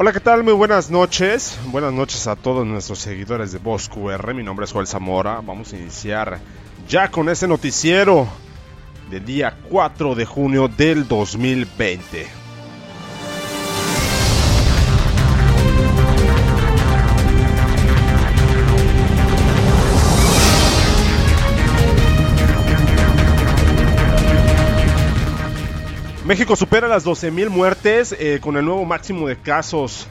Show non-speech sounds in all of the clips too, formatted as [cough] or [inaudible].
Hola, ¿qué tal? Muy buenas noches. Buenas noches a todos nuestros seguidores de Voz QR. Mi nombre es Joel Zamora. Vamos a iniciar ya con este noticiero del día 4 de junio del 2020. México supera las 12.000 muertes eh, con el nuevo máximo de casos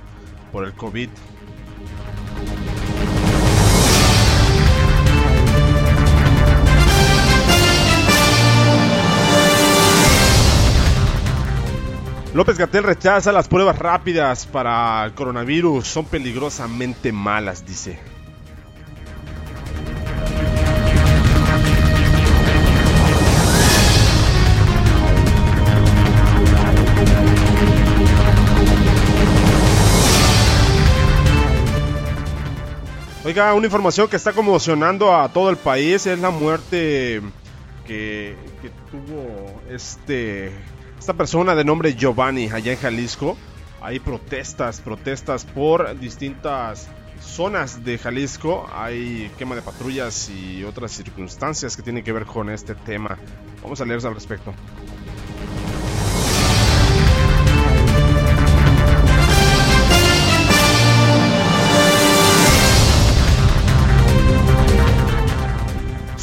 por el COVID. López Gatel rechaza las pruebas rápidas para el coronavirus. Son peligrosamente malas, dice. Oiga, una información que está conmocionando a todo el país es la muerte que, tuvo este esta persona de nombre Giovanni allá en Jalisco. Hay protestas, protestas por distintas zonas de Jalisco. Hay quema de patrullas y otras circunstancias que tienen que ver con este tema. Vamos a leer al respecto.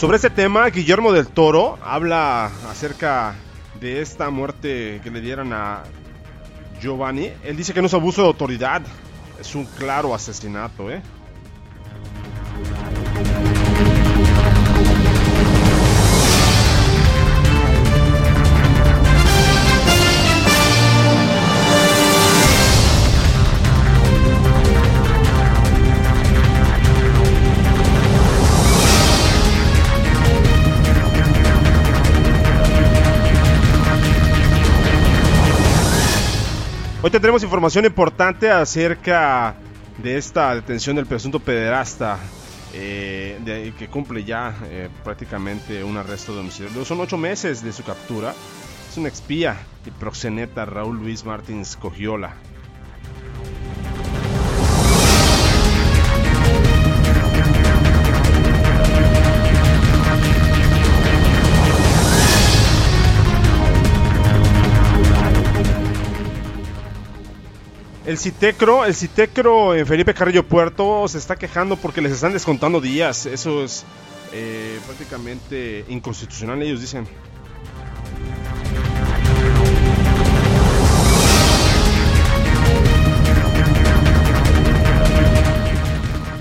Sobre este tema, Guillermo del Toro habla acerca de esta muerte que le dieron a Giovanni. Él dice que no es abuso de autoridad, es un claro asesinato, ¿eh? Hoy tendremos información importante acerca de esta detención del presunto pederasta eh, que cumple ya eh, prácticamente un arresto domiciliario. Son ocho meses de su captura. Es un expía y proxeneta Raúl Luis Martins Cogiola. El Citecro, el Citecro Felipe Carrillo Puerto se está quejando porque les están descontando días. Eso es eh, prácticamente inconstitucional, ellos dicen.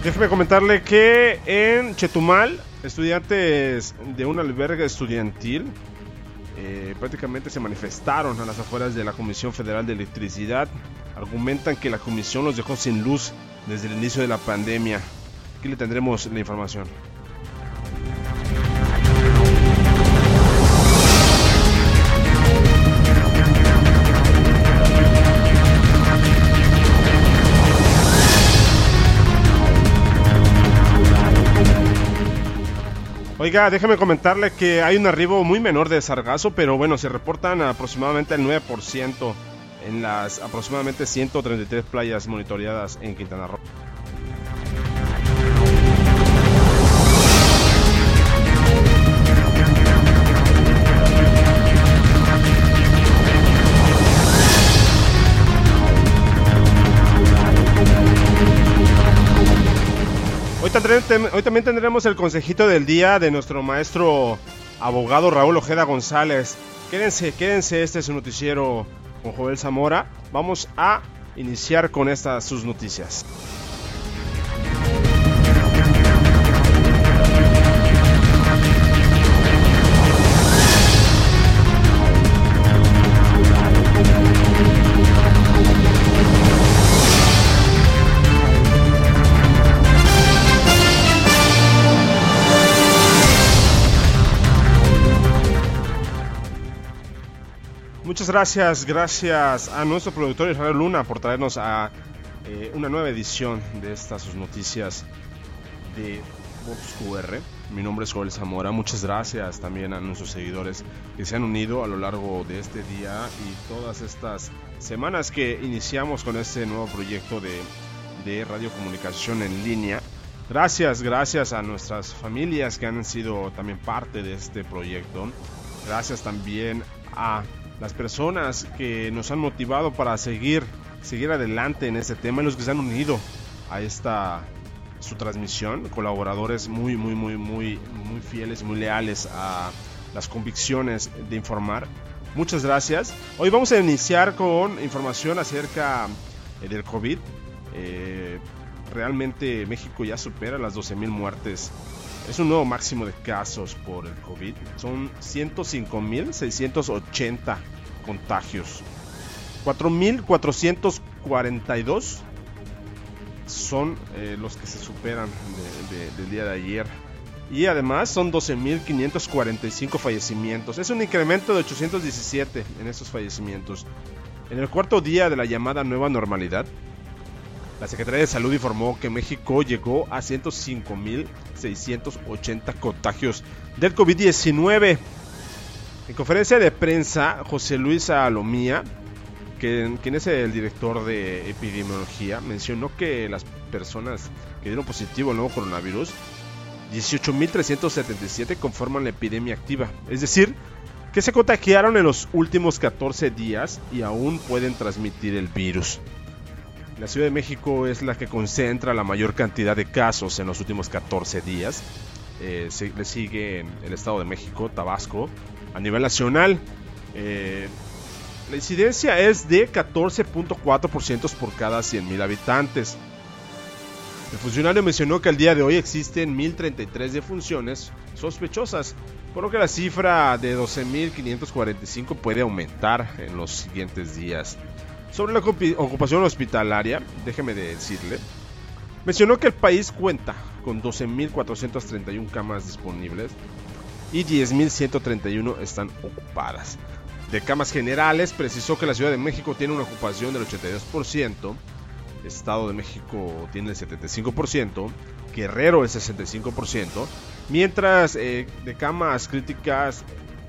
Déjeme comentarle que en Chetumal, estudiantes de un albergue estudiantil eh, prácticamente se manifestaron a las afueras de la Comisión Federal de Electricidad argumentan que la comisión los dejó sin luz desde el inicio de la pandemia. Aquí le tendremos la información. Oiga, déjeme comentarle que hay un arribo muy menor de sargazo, pero bueno, se reportan aproximadamente el 9% en las aproximadamente 133 playas monitoreadas en Quintana Roo. Hoy, también tendremos el consejito del día de nuestro maestro abogado Raúl Ojeda González. Quédense, quédense, este es su noticiero con Joel Zamora. Vamos a iniciar con estas sus noticias. Muchas gracias, gracias a nuestro productor Israel Luna por traernos a eh, una nueva edición de estas sus noticias de Vox QR. Mi nombre es Joel Zamora. Muchas gracias también a nuestros seguidores que se han unido a lo largo de este día y todas estas semanas que iniciamos con este nuevo proyecto de, de radiocomunicación en línea. Gracias, gracias a nuestras familias que han sido también parte de este proyecto. Gracias también a las personas que nos han motivado para seguir, seguir adelante en este tema y los que se han unido a esta su transmisión, colaboradores muy, muy, muy, muy, muy fieles, muy leales a las convicciones de informar. Muchas gracias. Hoy vamos a iniciar con información acerca eh, del COVID. Eh, realmente México ya supera las 12.000 muertes. Es un nuevo máximo de casos por el COVID. Son 105.680 contagios. 4.442 son eh, los que se superan del día de ayer. Y además son 12.545 fallecimientos. Es un incremento de 817 en estos fallecimientos. En el cuarto día de la llamada nueva normalidad, la Secretaría de Salud informó que México llegó a 105.680 contagios del COVID-19. En conferencia de prensa, José Luis Alomía, quien es el director de epidemiología, mencionó que las personas que dieron positivo al nuevo coronavirus, 18.377 conforman la epidemia activa. Es decir, que se contagiaron en los últimos 14 días y aún pueden transmitir el virus. La Ciudad de México es la que concentra la mayor cantidad de casos en los últimos 14 días. Eh, le sigue el Estado de México, Tabasco. A nivel nacional, eh, la incidencia es de 14.4% por cada 100.000 habitantes. El funcionario mencionó que al día de hoy existen 1.033 defunciones sospechosas, por lo que la cifra de 12.545 puede aumentar en los siguientes días. Sobre la ocupación hospitalaria, déjeme decirle, mencionó que el país cuenta con 12.431 camas disponibles y 10.131 están ocupadas. De camas generales, precisó que la Ciudad de México tiene una ocupación del 82%, Estado de México tiene el 75%, Guerrero el 65%, mientras eh, de camas críticas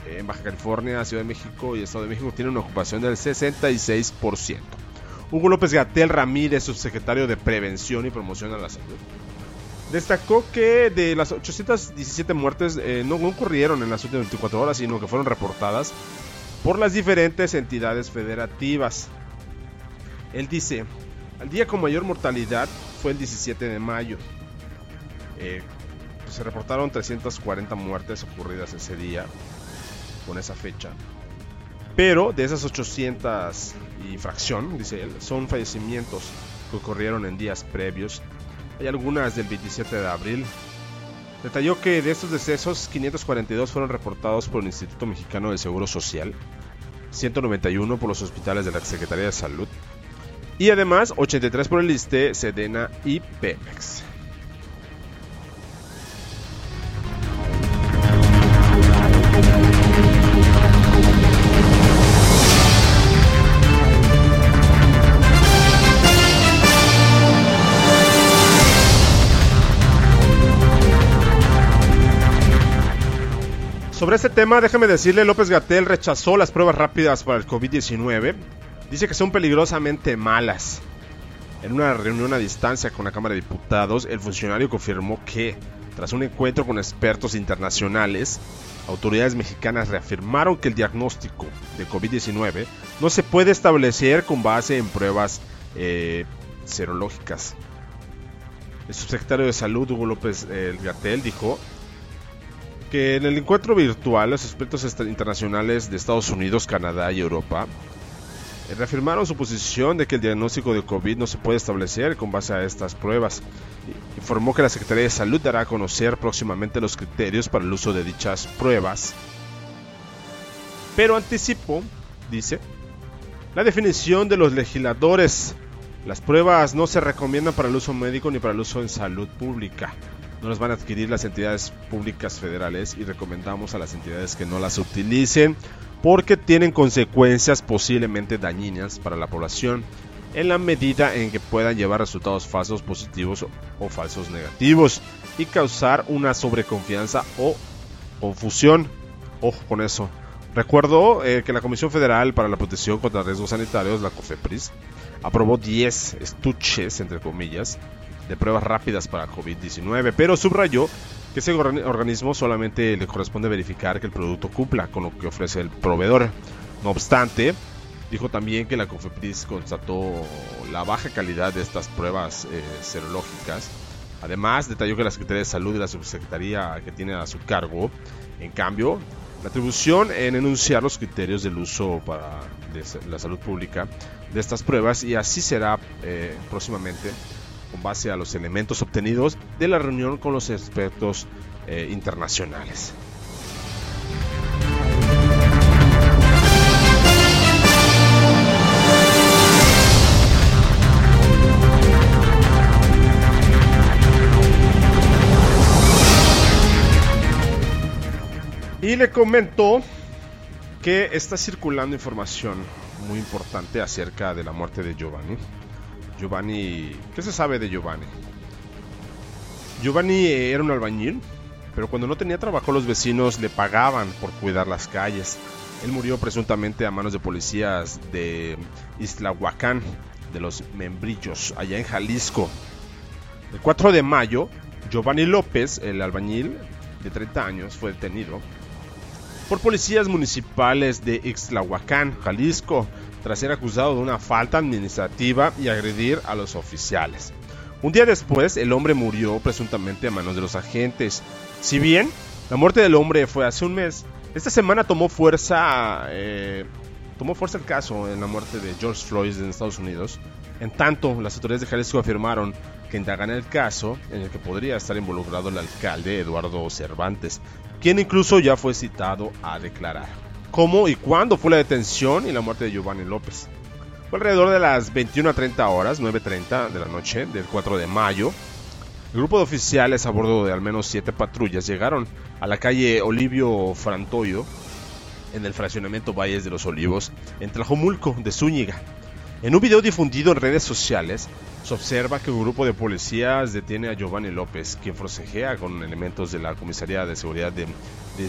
en Baja California, Ciudad de México y Estado de México tienen una ocupación del 66%. Hugo López Gatel Ramírez, subsecretario de Prevención y Promoción a la Salud, destacó que de las 817 muertes eh, no, no ocurrieron en las últimas 24 horas, sino que fueron reportadas por las diferentes entidades federativas. Él dice, el día con mayor mortalidad fue el 17 de mayo. Eh, se reportaron 340 muertes ocurridas ese día, con esa fecha. Pero de esas 800 y fracción, dice él, son fallecimientos que ocurrieron en días previos. Hay algunas del 27 de abril, Detalló que de estos decesos, 542 fueron reportados por el Instituto Mexicano del Seguro Social, 191 por los hospitales de la Secretaría de Salud y además 83 por el ISTE, Sedena y Pemex. Sobre este tema, déjeme decirle, López Gatel rechazó las pruebas rápidas para el COVID-19. Dice que son peligrosamente malas. En una reunión a distancia con la Cámara de Diputados, el funcionario confirmó que, tras un encuentro con expertos internacionales, autoridades mexicanas reafirmaron que el diagnóstico de COVID-19 no se puede establecer con base en pruebas eh, serológicas. El subsecretario de Salud, Hugo López eh, Gatel, dijo que en el encuentro virtual los expertos internacionales de Estados Unidos, Canadá y Europa eh, reafirmaron su posición de que el diagnóstico de COVID no se puede establecer con base a estas pruebas. Informó que la Secretaría de Salud dará a conocer próximamente los criterios para el uso de dichas pruebas. Pero anticipó, dice, la definición de los legisladores. Las pruebas no se recomiendan para el uso médico ni para el uso en salud pública no las van a adquirir las entidades públicas federales y recomendamos a las entidades que no las utilicen porque tienen consecuencias posiblemente dañinas para la población en la medida en que puedan llevar resultados falsos positivos o falsos negativos. y causar una sobreconfianza o confusión. Ojo con eso. Recuerdo eh, que la Comisión Federal para la Protección contra Riesgos Sanitarios, la COFEPRIS, aprobó 10 estuches, entre comillas, de pruebas rápidas para COVID-19, pero subrayó que ese organismo solamente le corresponde verificar que el producto cumpla con lo que ofrece el proveedor. No obstante, dijo también que la COFEPRIS constató la baja calidad de estas pruebas eh, serológicas. Además, detalló que la Secretaría de Salud y la Subsecretaría que tiene a su cargo, en cambio, la atribución en enunciar los criterios del uso para la salud pública de estas pruebas y así será eh, próximamente con base a los elementos obtenidos de la reunión con los expertos eh, internacionales. Y le comentó que está circulando información muy importante acerca de la muerte de Giovanni. Giovanni, ¿qué se sabe de Giovanni? Giovanni era un albañil, pero cuando no tenía trabajo los vecinos le pagaban por cuidar las calles. Él murió presuntamente a manos de policías de Islahuacán, de los Membrillos, allá en Jalisco. El 4 de mayo, Giovanni López, el albañil de 30 años, fue detenido por policías municipales de Ixtlahuacán, Jalisco, tras ser acusado de una falta administrativa y agredir a los oficiales. Un día después, el hombre murió presuntamente a manos de los agentes. Si bien la muerte del hombre fue hace un mes, esta semana tomó fuerza, eh, tomó fuerza el caso en la muerte de George Floyd en Estados Unidos. En tanto, las autoridades de Jalisco afirmaron que indagan el caso en el que podría estar involucrado el alcalde Eduardo Cervantes, quien incluso ya fue citado a declarar. ¿Cómo y cuándo fue la detención y la muerte de Giovanni López? Fue alrededor de las 21 a 30 horas, 9.30 de la noche del 4 de mayo. El grupo de oficiales a bordo de al menos 7 patrullas llegaron a la calle Olivio Frantoyo en el fraccionamiento Valles de los Olivos en Tlajomulco de Zúñiga. En un video difundido en redes sociales, se observa que un grupo de policías detiene a Giovanni López, quien forcejea con elementos de la Comisaría de Seguridad de, de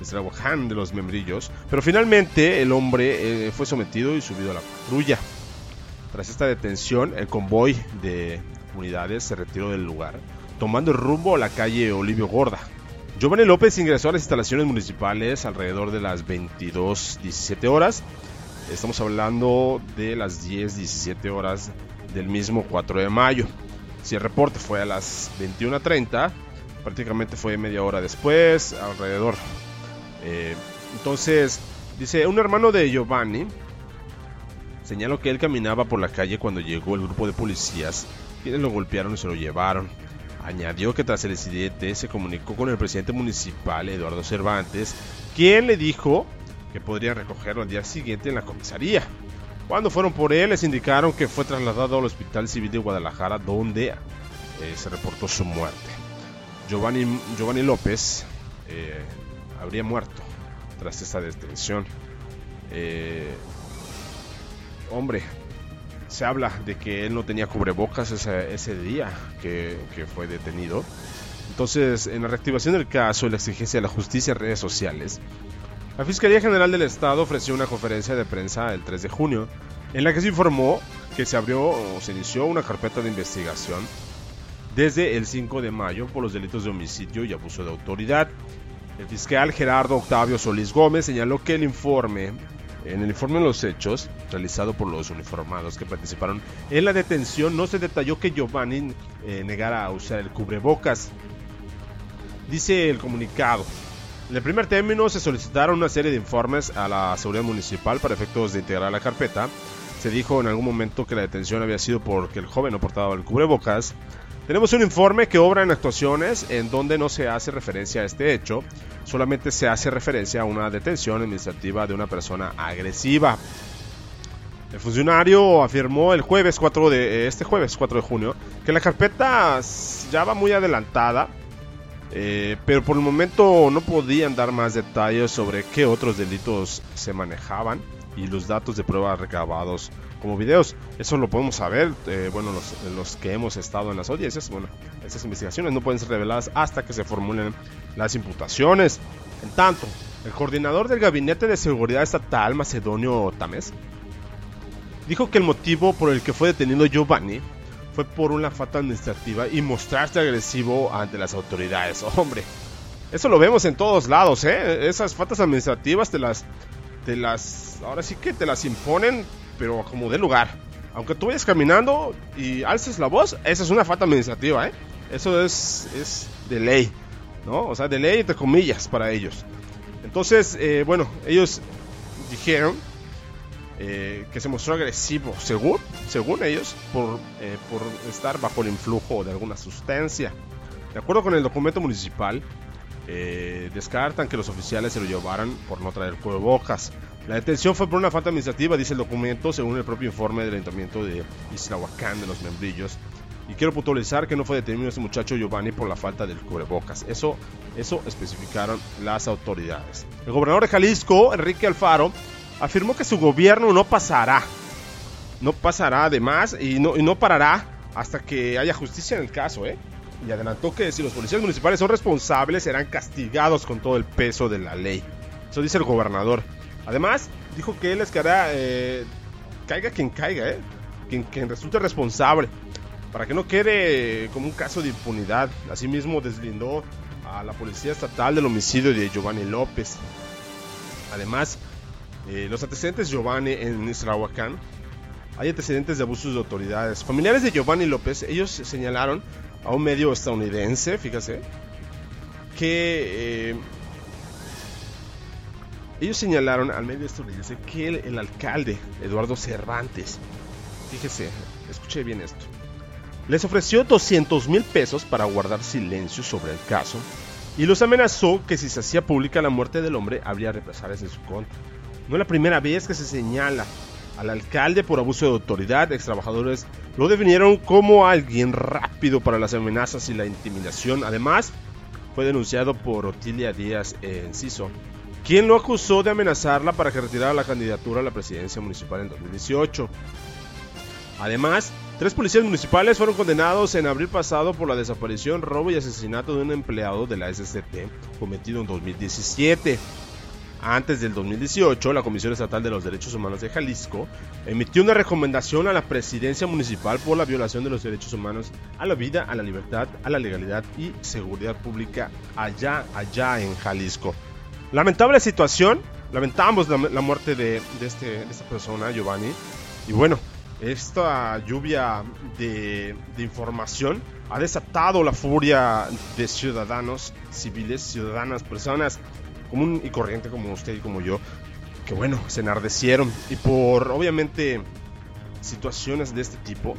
de los Membrillos, pero finalmente el hombre eh, fue sometido y subido a la patrulla. Tras esta detención, el convoy de unidades se retiró del lugar, tomando el rumbo a la calle Olivio Gorda. Giovanni López ingresó a las instalaciones municipales alrededor de las 22.17 horas. Estamos hablando de las 10.17 horas del mismo 4 de mayo. Si el reporte fue a las 21.30, prácticamente fue media hora después, alrededor. Eh, entonces, dice, un hermano de Giovanni señaló que él caminaba por la calle cuando llegó el grupo de policías, quienes lo golpearon y se lo llevaron. Añadió que tras el incidente se comunicó con el presidente municipal, Eduardo Cervantes, quien le dijo que podría recogerlo al día siguiente en la comisaría. Cuando fueron por él, les indicaron que fue trasladado al Hospital Civil de Guadalajara, donde eh, se reportó su muerte. Giovanni, Giovanni López eh, habría muerto tras esta detención. Eh, hombre, se habla de que él no tenía cubrebocas ese, día que, que, fue detenido. Entonces, en la reactivación del caso y la exigencia de la justicia en redes sociales, la Fiscalía General del Estado ofreció una conferencia de prensa el 3 de junio en la que se informó que se abrió o se inició una carpeta de investigación desde el 5 de mayo por los delitos de homicidio y abuso de autoridad. El fiscal Gerardo Octavio Solís Gómez señaló que el informe, en el informe de los hechos, realizado por los uniformados que participaron en la detención, no se detalló que Giovanni eh, negara a usar el cubrebocas. Dice el comunicado, en el primer término se solicitaron una serie de informes a la seguridad municipal para efectos de integrar la carpeta. Se dijo en algún momento que la detención había sido porque el joven no portaba el cubrebocas. Tenemos un informe que obra en actuaciones en donde no se hace referencia a este hecho, solamente se hace referencia a una detención administrativa de una persona agresiva. El funcionario afirmó el jueves 4 de este jueves 4 de junio que la carpeta ya va muy adelantada eh, pero por el momento no podían dar más detalles sobre qué otros delitos se manejaban. Y los datos de prueba recabados como videos. Eso lo podemos saber, eh, bueno, los, que hemos estado en las audiencias, bueno, esas investigaciones no pueden ser reveladas hasta que se formulen las imputaciones. En tanto, el coordinador del Gabinete de Seguridad Estatal, Macedonio Tames, dijo que el motivo por el que fue detenido Giovanni fue por una falta administrativa y mostrarse agresivo ante las autoridades. [laughs] Hombre, eso lo vemos en todos lados, ¿eh? Esas faltas administrativas te las, te las, ahora sí que te las imponen, pero como de lugar. Aunque tú vayas caminando y alces la voz, esa es una falta administrativa, ¿eh? Eso es, es de ley, ¿no? O sea, de ley entre comillas para ellos. Entonces, eh, bueno, ellos dijeron eh, que se mostró agresivo, según, según ellos, por, eh, por estar bajo el influjo de alguna sustancia. De acuerdo con el documento municipal, descartan que los oficiales se lo llevaran por no traer cubrebocas. La detención fue por una falta administrativa, dice el documento, según el propio informe del Ayuntamiento de Islahuacán de los Membrillos. Y quiero puntualizar que no fue detenido este muchacho Giovanni por la falta del cubrebocas. Eso, eso especificaron las autoridades. El gobernador de Jalisco, Enrique Alfaro, afirmó que su gobierno no pasará. No pasará de más y no, y no parará hasta que haya justicia en el caso, ¿eh? Y adelantó que si los policías municipales son responsables, serán castigados con todo el peso de la ley. Eso dice el gobernador. Además, dijo que él les quedará, eh, caiga quien caiga, ¿eh? Quien, quien resulte responsable para que no quede como un caso de impunidad. Asimismo deslindó a la Policía Estatal del homicidio de Giovanni López. Además, eh, los antecedentes de Giovanni en Israhuacán, hay antecedentes de abusos de autoridades. Familiares de Giovanni López, ellos señalaron a un medio estadounidense, fíjese, que eh, ellos señalaron al medio estadounidense que el, alcalde, Eduardo Cervantes, fíjese, escuche bien esto, les ofreció 200 mil pesos para guardar silencio sobre el caso y los amenazó que si se hacía pública la muerte del hombre habría represalias en su contra. No es la primera vez que se señala al alcalde por abuso de autoridad. Ex trabajadores lo definieron como alguien rápido para las amenazas y la intimidación. Además, fue denunciado por Otilia Díaz Enciso, quien lo acusó de amenazarla para que retirara la candidatura a la presidencia municipal en 2018. Además, Tres policías municipales fueron condenados en abril pasado por la desaparición, robo y asesinato de un empleado de la SCT cometido en 2017. Antes del 2018, la Comisión Estatal de los Derechos Humanos de Jalisco emitió una recomendación a la presidencia municipal por la violación de los derechos humanos a la vida, a la libertad, a la legalidad y seguridad pública allá, allá en Jalisco. Lamentable situación, lamentamos la, muerte de, este, de esta persona, Giovanni, y bueno, esta lluvia de, información ha desatado la furia de ciudadanos civiles, ciudadanas, personas común y corriente como usted y como yo, que bueno, se enardecieron y por obviamente situaciones de este tipo,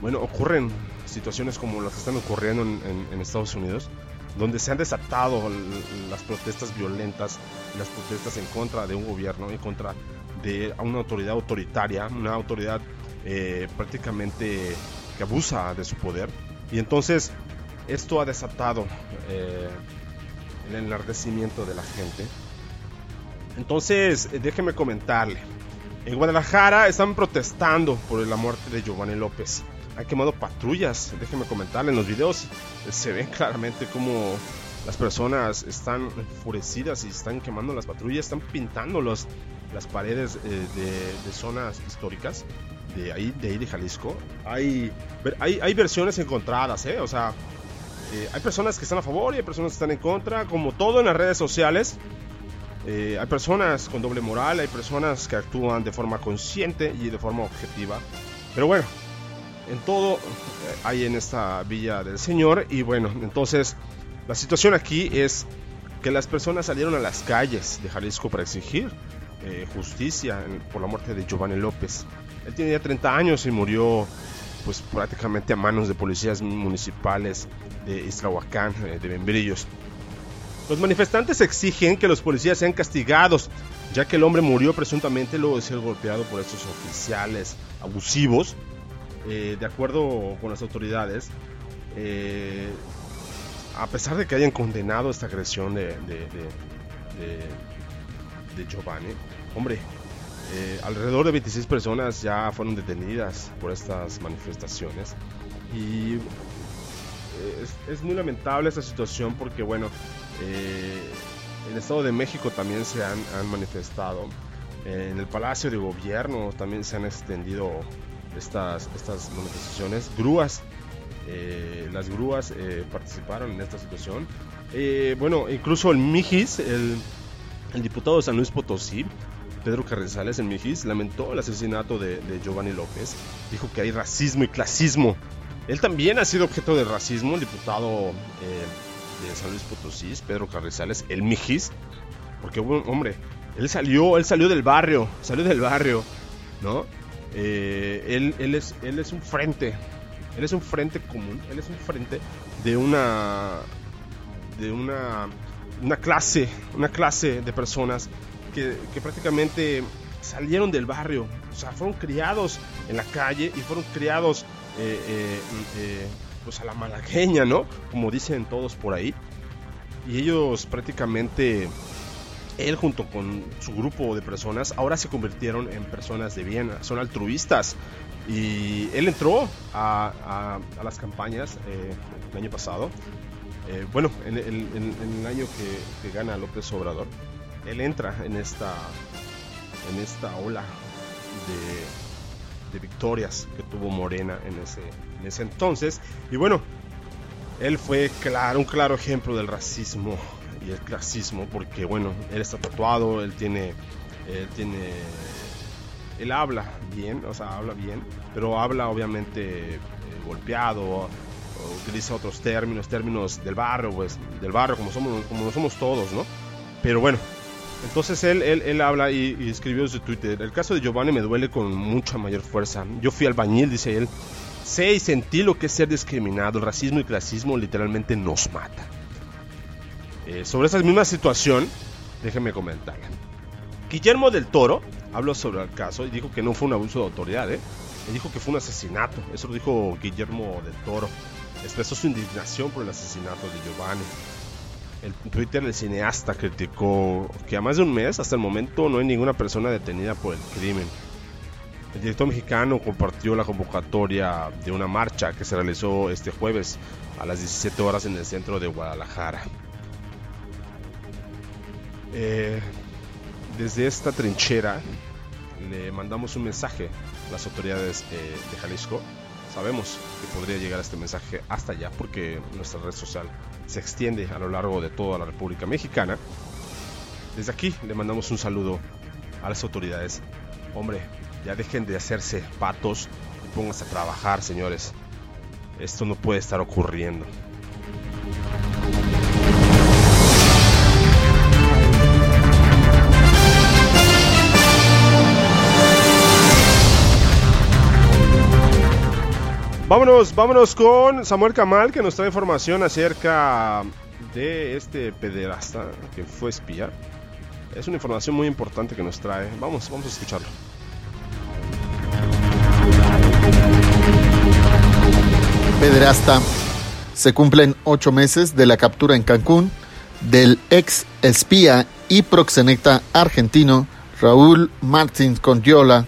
bueno, ocurren situaciones como las que están ocurriendo en, Estados Unidos, donde se han desatado las protestas violentas, las protestas en contra de un gobierno, en contra de una autoridad autoritaria, una autoridad eh, prácticamente que abusa de su poder. Y entonces esto ha desatado eh, el enardecimiento de la gente. Entonces, eh, déjeme comentarle. En Guadalajara están protestando por la muerte de Giovanni López. Han quemado patrullas, déjeme comentarle. En los videos se ve claramente como las personas están enfurecidas y están quemando las patrullas, están pintando las paredes de zonas históricas de ahí, de ahí de Jalisco, hay, hay, hay versiones encontradas, ¿eh? O sea, eh, hay personas que están a favor y hay personas que están en contra, como todo en las redes sociales. Eh, hay personas con doble moral, hay personas que actúan de forma consciente y de forma objetiva. Pero bueno, en todo hay en esta villa del Señor. Y bueno, entonces la situación aquí es que las personas salieron a las calles de Jalisco para exigir justicia por la muerte de Giovanni López. Él tenía 30 años y murió pues prácticamente a manos de policías municipales de Islahuacán, eh, de Membrillos. Los manifestantes exigen que los policías sean castigados, ya que el hombre murió presuntamente luego de ser golpeado por estos oficiales abusivos. Eh, de acuerdo con las autoridades, eh, a pesar de que hayan condenado esta agresión de, de, de Giovanni, hombre, Eh, alrededor de 26 personas ya fueron detenidas por estas manifestaciones. Y eh, es, muy lamentable esta situación porque, bueno, eh, en el Estado de México también se han, manifestado. en el Palacio de Gobierno también se han extendido estas, estas manifestaciones. Grúas, las grúas participaron en esta situación. bueno, incluso el Mijis, el, el diputado de San Luis Potosí, Pedro Carrizales en Mijis lamentó el asesinato de, Giovanni López. Dijo que hay racismo y clasismo. Él también ha sido objeto de racismo, el diputado eh, de San Luis Potosí, Pedro Carrizales, el Mijis. Porque, hombre, él salió, él salió del barrio, salió del barrio, ¿no? Eh, él, es, un frente, él es un frente común, él es un frente de una, de una clase, una clase de personas que, prácticamente salieron del barrio, o sea, fueron criados en la calle y fueron criados eh, eh, eh, pues a la malagueña, ¿no? Como dicen todos por ahí. Y ellos prácticamente, él junto con su grupo de personas, ahora se convirtieron en personas de bien, son altruistas. Y él entró a, las campañas el año pasado, bueno, en, el año que gana López Obrador él entra en esta, en esta ola de, victorias que tuvo Morena en ese, en ese entonces. Y bueno, él fue claro, un claro ejemplo del racismo y el clasismo, porque bueno, él está tatuado, él tiene, él tiene, él habla bien, o sea, habla bien, pero habla obviamente eh, golpeado, utiliza otros términos, términos del barrio, pues, del barrio como somos, como somos todos, ¿no? Pero bueno, entonces él, él, él habla y, escribió en su Twitter, el caso de Giovanni me duele con mucha mayor fuerza. Yo fui albañil, dice él. Sé y sentí lo que es ser discriminado. El racismo y clasismo literalmente nos mata. Eh, sobre esa misma situación, déjenme comentar. Guillermo del Toro habló sobre el caso y dijo que no fue un abuso de autoridad, ¿eh? Dijo que fue un asesinato. Eso lo dijo Guillermo del Toro. Expresó su indignación por el asesinato de Giovanni. El Twitter del cineasta criticó que a más de un mes, hasta el momento, no hay ninguna persona detenida por el crimen. El director mexicano compartió la convocatoria de una marcha que se realizó este jueves a las 17 horas en el centro de Guadalajara. Eh, desde esta trinchera le mandamos un mensaje a las autoridades eh, de Jalisco. Sabemos que podría llegar este mensaje hasta allá porque nuestra red social se extiende a lo largo de toda la República Mexicana. Desde aquí le mandamos un saludo a las autoridades. Hombre, ya dejen de hacerse patos y pónganse a trabajar, señores. Esto no puede estar ocurriendo. Vámonos, vámonos con Samuel Kamal que nos trae información acerca de este pederasta que fue espía. Es una información muy importante que nos trae. Vamos, vamos a escucharlo. Pederasta. Se cumplen ocho meses de la captura en Cancún del ex espía y proxeneta argentino Raúl Martín Condiola,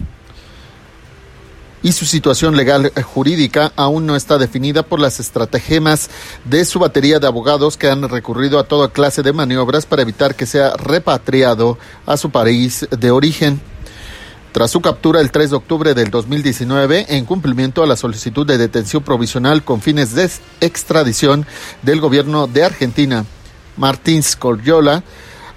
y su situación legal eh, jurídica aún no está definida por las estratagemas de su batería de abogados que han recurrido a toda clase de maniobras para evitar que sea repatriado a su país de origen. Tras su captura el 3 de octubre del 2019, en cumplimiento a la solicitud de detención provisional con fines de extradición del gobierno de Argentina, Martín Scorgiola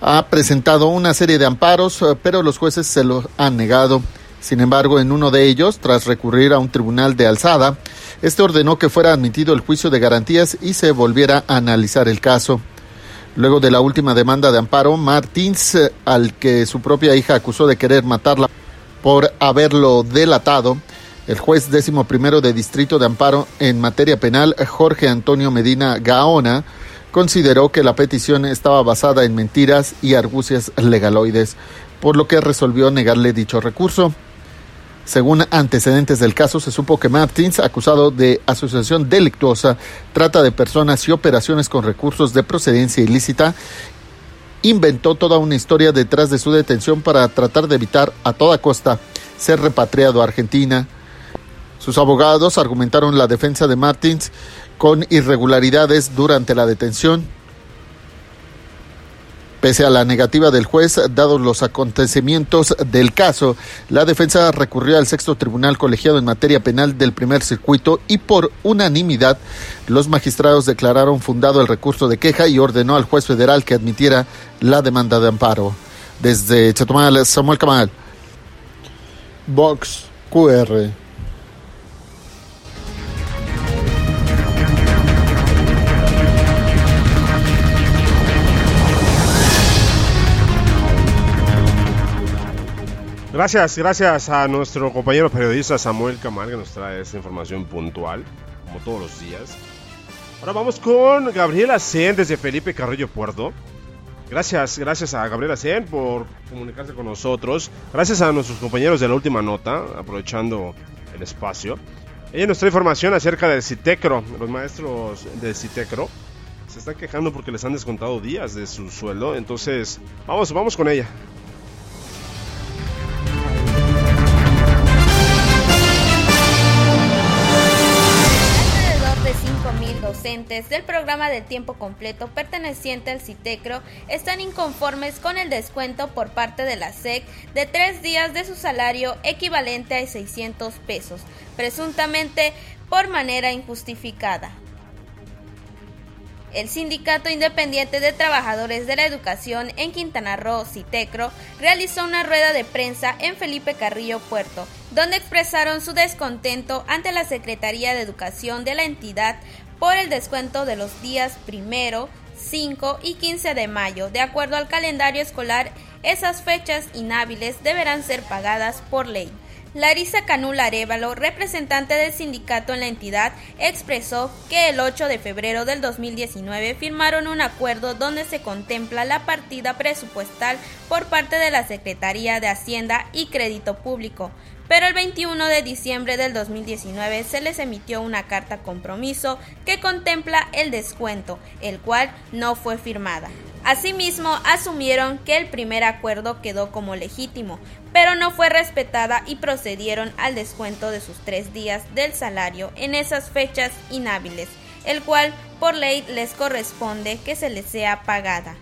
ha presentado una serie de amparos, eh, pero los jueces se lo han negado. Sin embargo, en uno de ellos, tras recurrir a un tribunal de alzada, este ordenó que fuera admitido el juicio de garantías y se volviera a analizar el caso. Luego de la última demanda de amparo, Martins, al que su propia hija acusó de querer matarla por haberlo delatado, el juez décimo primero de distrito de amparo en materia penal, Jorge Antonio Medina Gaona, consideró que la petición estaba basada en mentiras y argucias legaloides, por lo que resolvió negarle dicho recurso. Según antecedentes del caso, se supo que Martins, acusado de asociación delictuosa, trata de personas y operaciones con recursos de procedencia ilícita, inventó toda una historia detrás de su detención para tratar de evitar a toda costa ser repatriado a Argentina. Sus abogados argumentaron la defensa de Martins con irregularidades durante la detención Pese a la negativa del juez, dados los acontecimientos del caso, la defensa recurrió al sexto tribunal colegiado en materia penal del primer circuito y por unanimidad los magistrados declararon fundado el recurso de queja y ordenó al juez federal que admitiera la demanda de amparo. Desde Chetumal, Samuel Camal. Box QR. Gracias, gracias a nuestro compañero periodista Samuel Camal que nos trae esta información puntual, como todos los días. Ahora vamos con Gabriela Sen desde Felipe Carrillo Puerto. Gracias, gracias a Gabriela Sen por comunicarse con nosotros. Gracias a nuestros compañeros de la última nota, aprovechando el espacio. Ella nos trae información acerca del Citecro. Los maestros del Citecro se están quejando porque les han descontado días de su sueldo. Entonces, vamos, vamos con ella. Del programa de tiempo completo perteneciente al CITECRO están inconformes con el descuento por parte de la SEC de tres días de su salario equivalente a 600 pesos, presuntamente por manera injustificada. El Sindicato Independiente de Trabajadores de la Educación en Quintana Roo, CITECRO, realizó una rueda de prensa en Felipe Carrillo Puerto, donde expresaron su descontento ante la Secretaría de Educación de la entidad por el descuento de los días primero, 5 y 15 de mayo. De acuerdo al calendario escolar, esas fechas inhábiles deberán ser pagadas por ley. Larisa Canula Arevalo, representante del sindicato en la entidad, expresó que el 8 de febrero del 2019 firmaron un acuerdo donde se contempla la partida presupuestal por parte de la Secretaría de Hacienda y Crédito Público, pero el 21 de diciembre del 2019 se les emitió una carta compromiso que contempla el descuento, el cual no fue firmada. Asimismo, asumieron que el primer acuerdo quedó como legítimo, pero no fue respetada y procedieron al descuento de sus tres días del salario en esas fechas inhábiles, el cual por ley les corresponde que se les sea pagada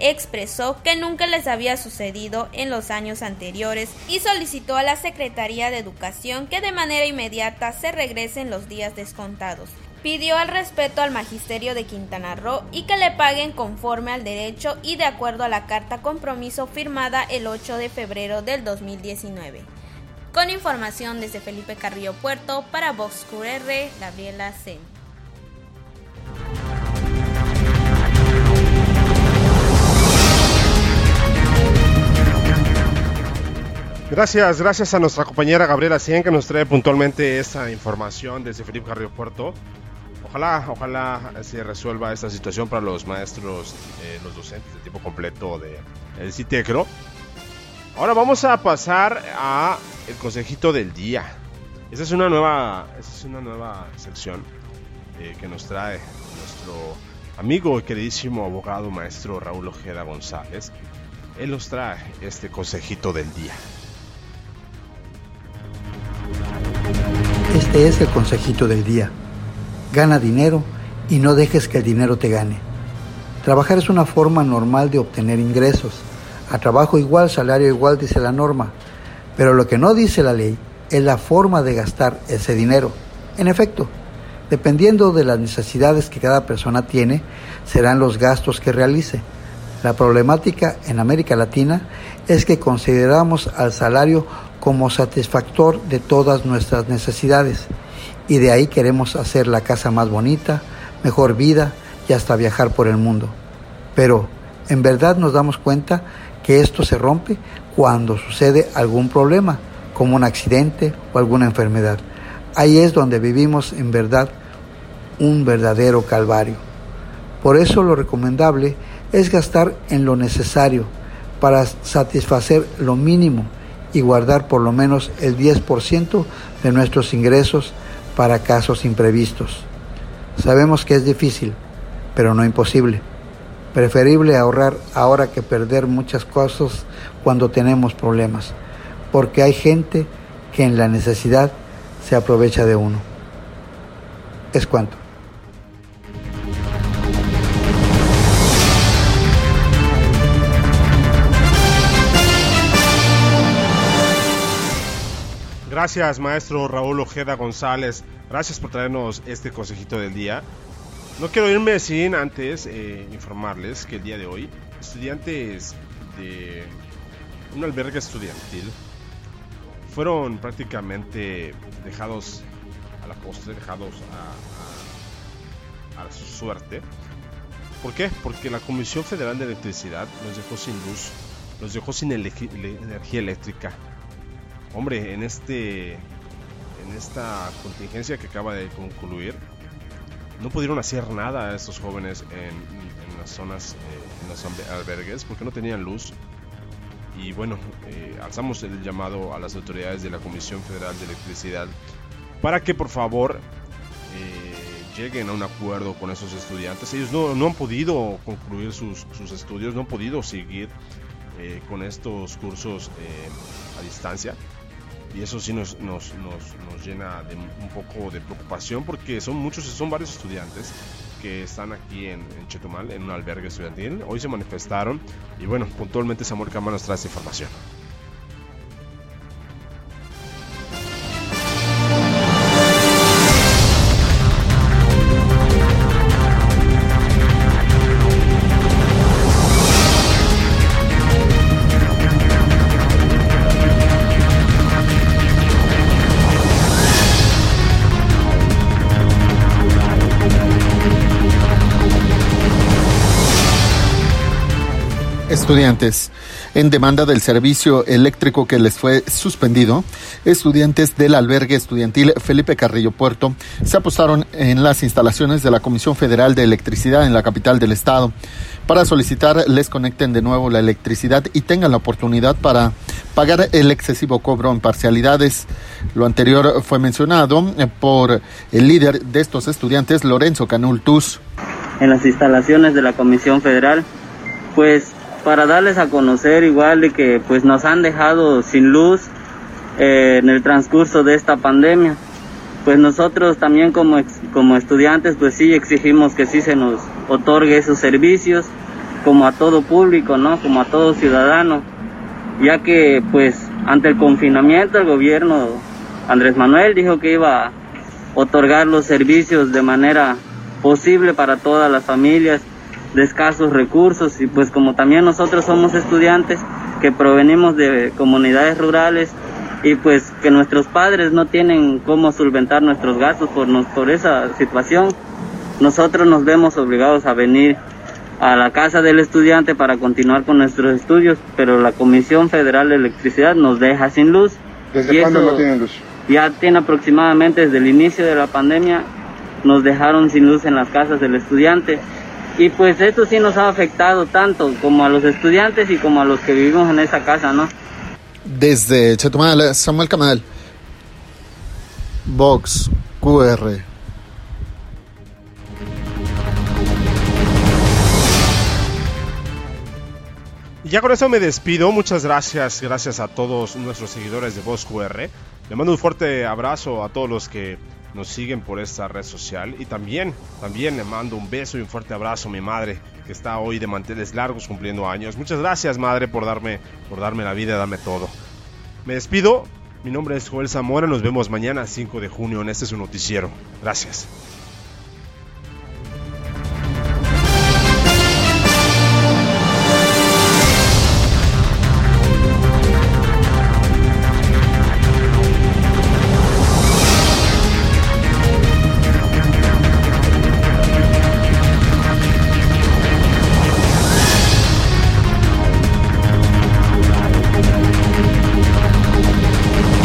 expresó que nunca les había sucedido en los años anteriores y solicitó a la Secretaría de Educación que de manera inmediata se regresen los días descontados. Pidió al respeto al magisterio de Quintana Roo y que le paguen conforme al derecho y de acuerdo a la carta compromiso firmada el 8 de febrero del 2019. Con información desde Felipe Carrillo Puerto para Vox QR, Gabriela C. Gracias, gracias a nuestra compañera Gabriela Cien que nos trae puntualmente esta información desde Felipe Carrillo Puerto. Ojalá, ojalá se resuelva esta situación para los maestros, eh, los docentes de tiempo completo de el CITECRO. Ahora vamos a pasar a el consejito del día. Esta es una nueva, es una nueva sección eh, que nos trae nuestro amigo y queridísimo abogado maestro Raúl Ojeda González. Él nos trae este consejito del día. Este es el consejito del día. Gana dinero y no dejes que el dinero te gane. Trabajar es una forma normal de obtener ingresos. A trabajo igual, salario igual, dice la norma. Pero lo que no dice la ley es la forma de gastar ese dinero. En efecto, dependiendo de las necesidades que cada persona tiene, serán los gastos que realice. La problemática en América Latina es que consideramos al salario como satisfactor de todas nuestras necesidades y de ahí queremos hacer la casa más bonita, mejor vida y hasta viajar por el mundo. Pero en verdad nos damos cuenta que esto se rompe cuando sucede algún problema, como un accidente o alguna enfermedad. Ahí es donde vivimos en verdad un verdadero calvario. Por eso lo recomendable es gastar en lo necesario para satisfacer lo mínimo y guardar por lo menos el 10% de nuestros ingresos para casos imprevistos. Sabemos que es difícil, pero no imposible. Preferible ahorrar ahora que perder muchas cosas cuando tenemos problemas, porque hay gente que en la necesidad se aprovecha de uno. Es cuanto. Gracias, maestro Raúl Ojeda González. Gracias por traernos este consejito del día. No quiero irme sin antes eh, informarles que el día de hoy, estudiantes de un albergue estudiantil fueron prácticamente dejados a la postre, dejados a, a su suerte. ¿Por qué? Porque la Comisión Federal de Electricidad los dejó sin luz, los dejó sin energía eléctrica hombre, en este en esta contingencia que acaba de concluir, no pudieron hacer nada a estos jóvenes en, las zonas, eh, en los albergues, porque no tenían luz. Y bueno, eh, alzamos el llamado a las autoridades de la Comisión Federal de Electricidad para que por favor eh, lleguen a un acuerdo con esos estudiantes. Ellos no, han podido concluir sus, sus, estudios, no han podido seguir con estos cursos a distancia y eso sí nos, nos, nos, llena de un poco de preocupación porque son muchos, son varios estudiantes que están aquí en, Chetumal, en un albergue estudiantil. Hoy se manifestaron y bueno, puntualmente Samuel Cama nos trae esta información. Estudiantes en demanda del servicio eléctrico que les fue suspendido, estudiantes del albergue estudiantil Felipe Carrillo Puerto se apostaron en las instalaciones de la Comisión Federal de Electricidad en la capital del estado para solicitar les conecten de nuevo la electricidad y tengan la oportunidad para pagar el excesivo cobro en parcialidades. Lo anterior fue mencionado por el líder de estos estudiantes, Lorenzo Canultus. En las instalaciones de la Comisión Federal, pues para darles a conocer igual de que pues nos han dejado sin luz eh, en el transcurso de esta pandemia. Pues nosotros también como, como estudiantes pues sí exigimos que sí se nos otorgue esos servicios como a todo público, ¿no? Como a todo ciudadano, ya que pues ante el confinamiento el gobierno Andrés Manuel dijo que iba a otorgar los servicios de manera posible para todas las familias de escasos recursos y pues como también nosotros somos estudiantes que provenimos de comunidades rurales y pues que nuestros padres no tienen cómo solventar nuestros gastos por, nos, por esa situación, nosotros nos vemos obligados a venir a la casa del estudiante para continuar con nuestros estudios, pero la Comisión Federal de Electricidad nos deja sin luz. ¿Desde cuándo no tienen luz? Ya tiene aproximadamente desde el inicio de la pandemia, nos dejaron sin luz en las casas del estudiante y pues esto sí nos ha afectado tanto como a los estudiantes y como a los que vivimos en esa casa, ¿no? Desde Chetumal, Samuel Camal, Vox QR. Ya con eso me despido. Muchas gracias, gracias a todos nuestros seguidores de Vox QR. Le mando un fuerte abrazo a todos los que nos siguen por esta red social. Y también, también le mando un beso y un fuerte abrazo a mi madre, que está hoy de manteles largos cumpliendo años. Muchas gracias, madre, por darme, por darme la vida, darme todo. Me despido. Mi nombre es Joel Zamora. Nos vemos mañana 5 de junio en este su noticiero. Gracias.